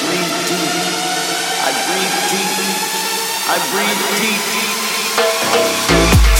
breathe deep. I breathe deep. I breathe deep.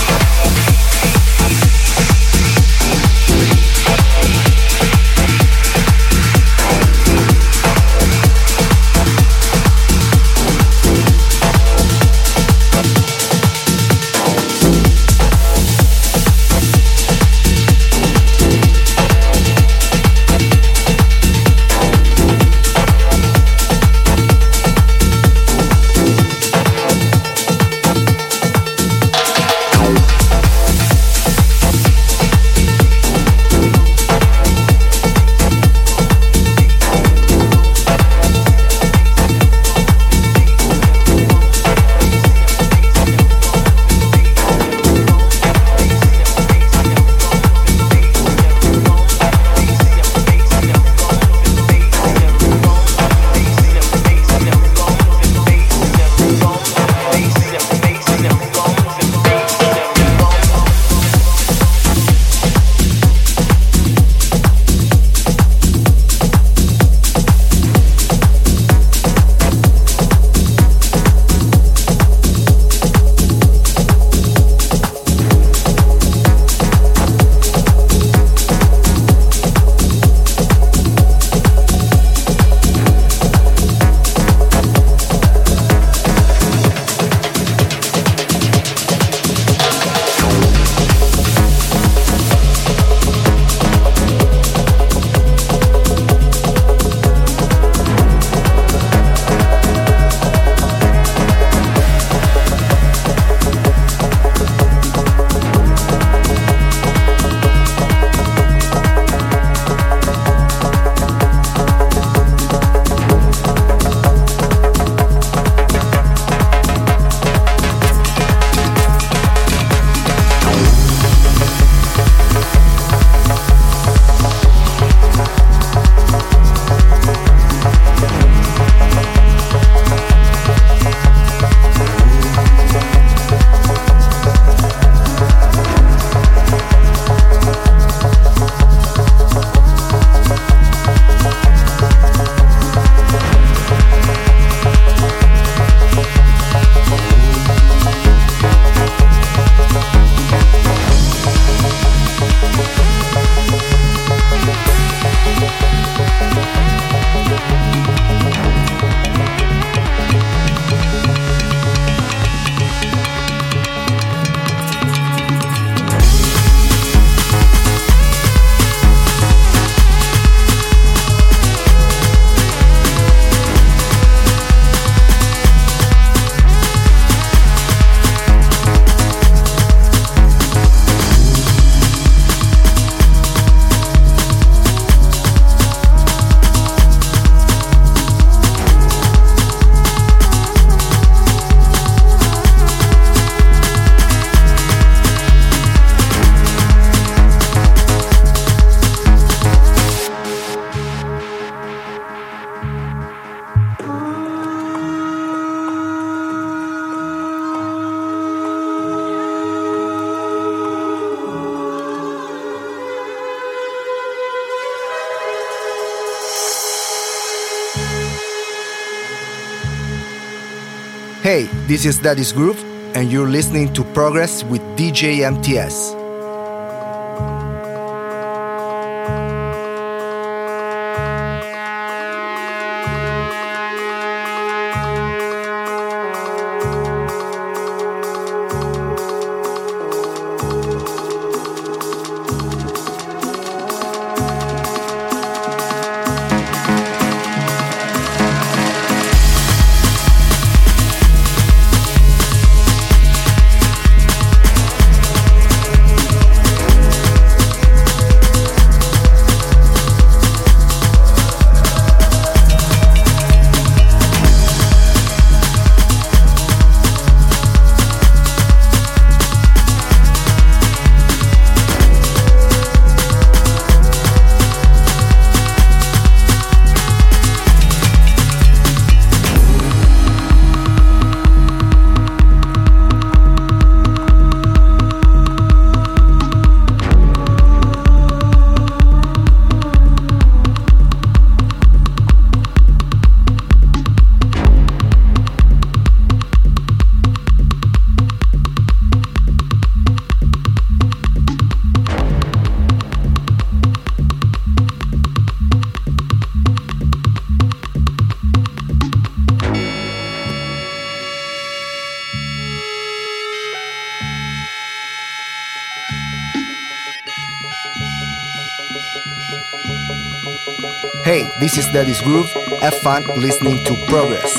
Hey, this is Daddy's Groove, and you're listening to Progress with DJ MTS. Daddy's Groove. Have fun listening to Progress.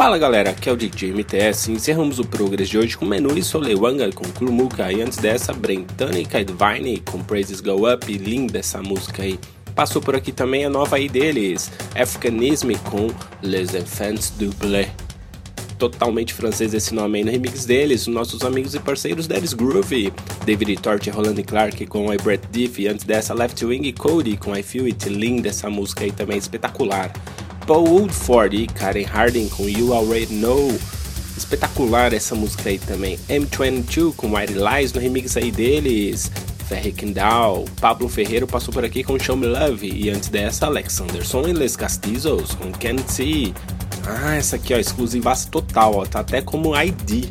Fala galera, aqui é o DJ MTS. Encerramos o Progress de hoje com Menu e Solewanga com Klumuka e antes dessa Brentana e Kaidvine com Praises Go Up. Linda essa música aí. Passou por aqui também a nova aí deles, Africanisme com Les Enfants du Blé. Totalmente francês esse nome aí no remix deles, nossos amigos e parceiros Devis Groove, David Torch e Roland Clark com I Brett Diff, e antes dessa Left Wing e Cody com I Feel It, linda essa música aí também, espetacular. Paul Woodford e Karen Harding com You Already Know. Espetacular essa música aí também. M22 com White Lies no remix aí deles. Ferry Kendall, Pablo Ferreiro passou por aqui com Show Me Love. E antes dessa, Alexanderson e Les Castizos com Can't See. Ah, essa aqui ó, exclusivaça total, ó, tá até como ID.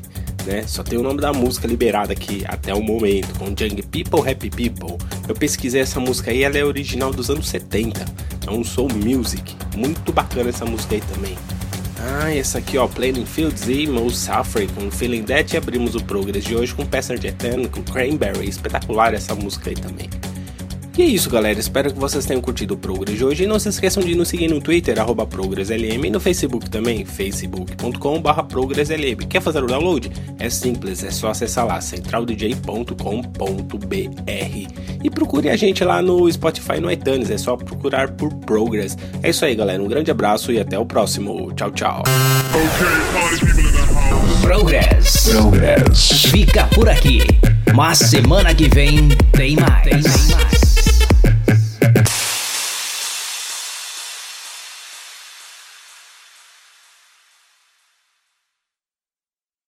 Né? Só tem o nome da música liberada aqui até o momento, com Young People, Happy People. Eu pesquisei essa música aí, ela é original dos anos 70. Um soul music. Muito bacana essa música aí também. Ah, essa aqui ó, Playing Fields e Mo Safri com Feeling That e abrimos o Progress de hoje com Passenger 10 com Cranberry. Espetacular essa música aí também. E é isso, galera. Espero que vocês tenham curtido o Progress de hoje. E não se esqueçam de nos seguir no Twitter, arroba ProgressLM, e no Facebook também, facebook.com.br ProgressLM. Quer fazer o download? É simples, é só acessar lá, centraldj.com.br. E procure a gente lá no Spotify e no iTunes, é só procurar por Progress. É isso aí, galera. Um grande abraço e até o próximo. Tchau, tchau. Progress. Progress. Fica por aqui. Mas semana que vem tem mais. Tem mais.